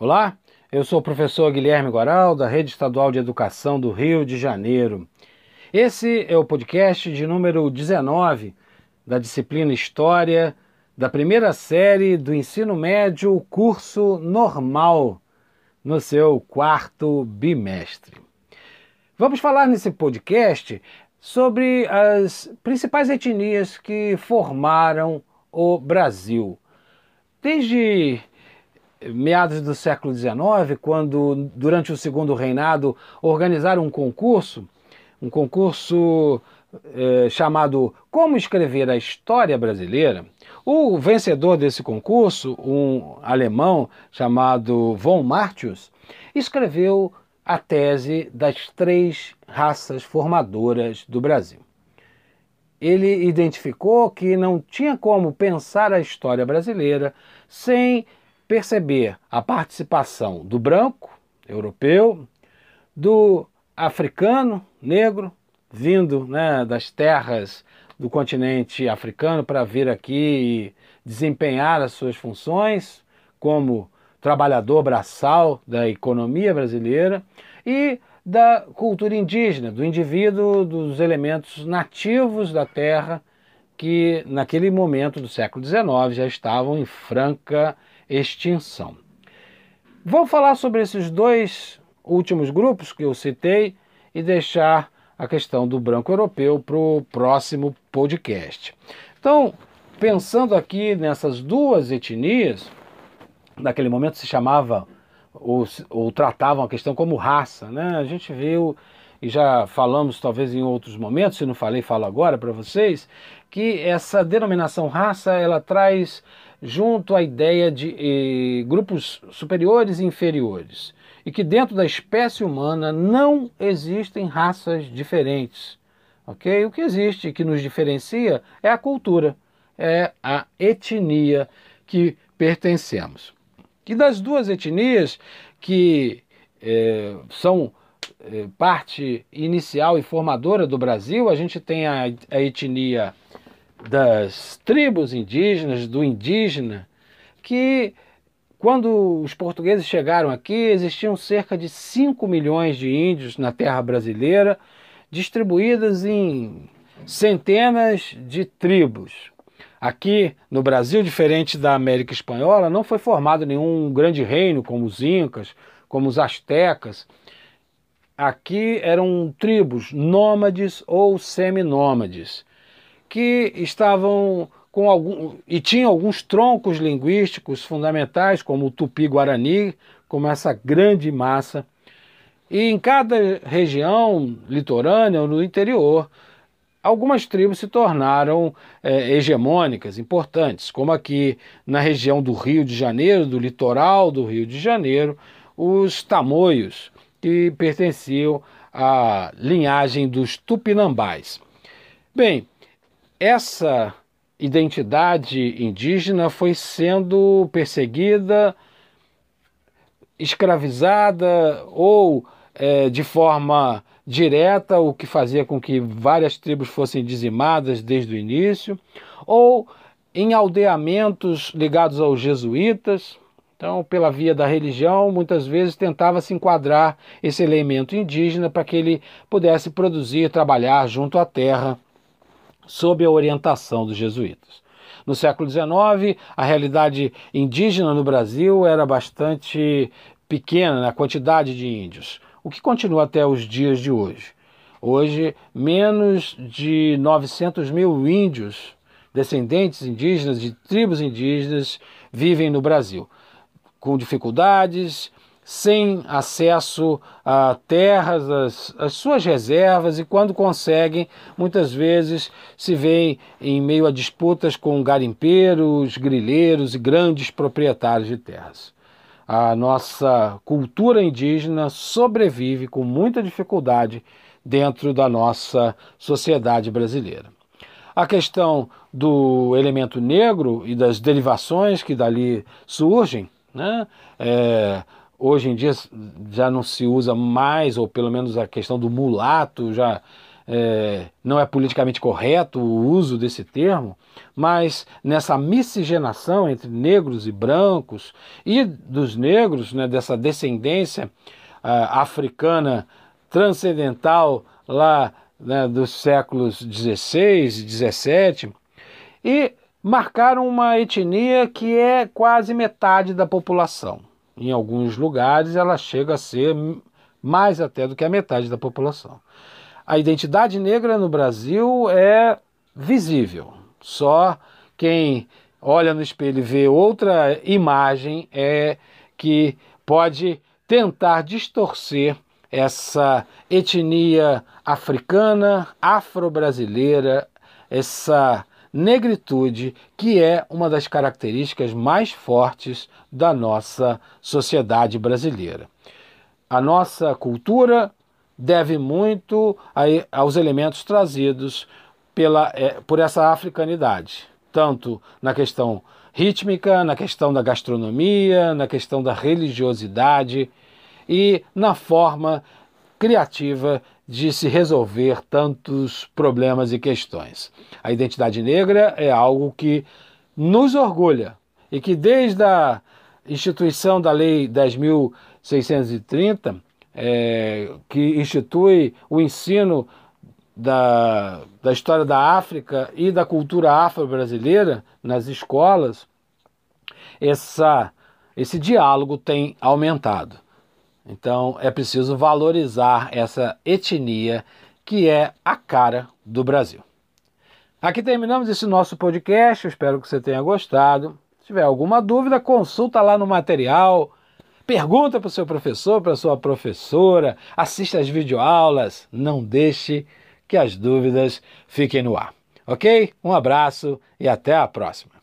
Olá, eu sou o professor Guilherme Goral, da Rede Estadual de Educação do Rio de Janeiro. Esse é o podcast de número 19 da disciplina História da primeira série do ensino médio, curso normal, no seu quarto bimestre. Vamos falar nesse podcast sobre as principais etnias que formaram o Brasil. Desde meados do século XIX, quando, durante o segundo reinado, organizaram um concurso, um concurso eh, chamado Como Escrever a História Brasileira. O vencedor desse concurso, um alemão chamado von Martius, escreveu a tese das três raças formadoras do Brasil. Ele identificou que não tinha como pensar a história brasileira sem perceber a participação do branco, europeu, do africano, negro, vindo né, das terras do continente africano para vir aqui e desempenhar as suas funções como trabalhador braçal da economia brasileira e da cultura indígena, do indivíduo, dos elementos nativos da terra que naquele momento do século XIX já estavam em franca extinção. Vou falar sobre esses dois últimos grupos que eu citei e deixar a questão do branco europeu para o próximo podcast. Então, pensando aqui nessas duas etnias, naquele momento se chamava ou, ou tratavam a questão como raça, né? A gente viu e já falamos talvez em outros momentos, se não falei, falo agora para vocês, que essa denominação raça ela traz junto à ideia de eh, grupos superiores e inferiores, e que dentro da espécie humana não existem raças diferentes. ok? O que existe, que nos diferencia, é a cultura, é a etnia que pertencemos. E das duas etnias que eh, são eh, parte inicial e formadora do Brasil, a gente tem a, a etnia das tribos indígenas, do indígena, que quando os portugueses chegaram aqui, existiam cerca de 5 milhões de índios na terra brasileira, distribuídas em centenas de tribos. Aqui no Brasil, diferente da América Espanhola, não foi formado nenhum grande reino como os Incas, como os Astecas. Aqui eram tribos nômades ou seminômades que estavam com algum e tinham alguns troncos linguísticos fundamentais, como o tupi-guarani, como essa grande massa. E em cada região litorânea ou no interior, algumas tribos se tornaram é, hegemônicas, importantes, como aqui na região do Rio de Janeiro, do litoral do Rio de Janeiro, os tamoios, que pertenciam à linhagem dos tupinambás. Bem, essa identidade indígena foi sendo perseguida, escravizada ou é, de forma direta, o que fazia com que várias tribos fossem dizimadas desde o início, ou em aldeamentos ligados aos jesuítas. Então, pela via da religião, muitas vezes tentava se enquadrar esse elemento indígena para que ele pudesse produzir, trabalhar junto à terra sob a orientação dos jesuítas. No século XIX, a realidade indígena no Brasil era bastante pequena na quantidade de índios, o que continua até os dias de hoje. Hoje, menos de 900 mil índios, descendentes indígenas de tribos indígenas, vivem no Brasil, com dificuldades, sem acesso a terras, as, as, suas reservas, e quando conseguem, muitas vezes se veem em meio a disputas com garimpeiros, grileiros e grandes proprietários de terras. A nossa cultura indígena sobrevive com muita dificuldade dentro da nossa sociedade brasileira. A questão do elemento negro e das derivações que dali surgem, né? É, Hoje em dia já não se usa mais, ou pelo menos a questão do mulato já é, não é politicamente correto o uso desse termo, mas nessa miscigenação entre negros e brancos e dos negros, né, dessa descendência uh, africana transcendental lá né, dos séculos XVI e XVII, e marcaram uma etnia que é quase metade da população. Em alguns lugares ela chega a ser mais até do que a metade da população. A identidade negra no Brasil é visível. Só quem olha no espelho e vê outra imagem é que pode tentar distorcer essa etnia africana, afro-brasileira, essa negritude que é uma das características mais fortes da nossa sociedade brasileira. A nossa cultura deve muito aos elementos trazidos pela, é, por essa africanidade, tanto na questão rítmica, na questão da gastronomia, na questão da religiosidade e na forma criativa de se resolver tantos problemas e questões. A identidade negra é algo que nos orgulha e que desde a instituição da Lei 10.630 é, que institui o ensino da, da história da África e da cultura afro-brasileira nas escolas, essa, esse diálogo tem aumentado. Então é preciso valorizar essa etnia que é a cara do Brasil. Aqui terminamos esse nosso podcast, espero que você tenha gostado. Se tiver alguma dúvida, consulta lá no material Pergunta para o seu professor, para a sua professora, assista às videoaulas, não deixe que as dúvidas fiquem no ar. Ok? Um abraço e até a próxima.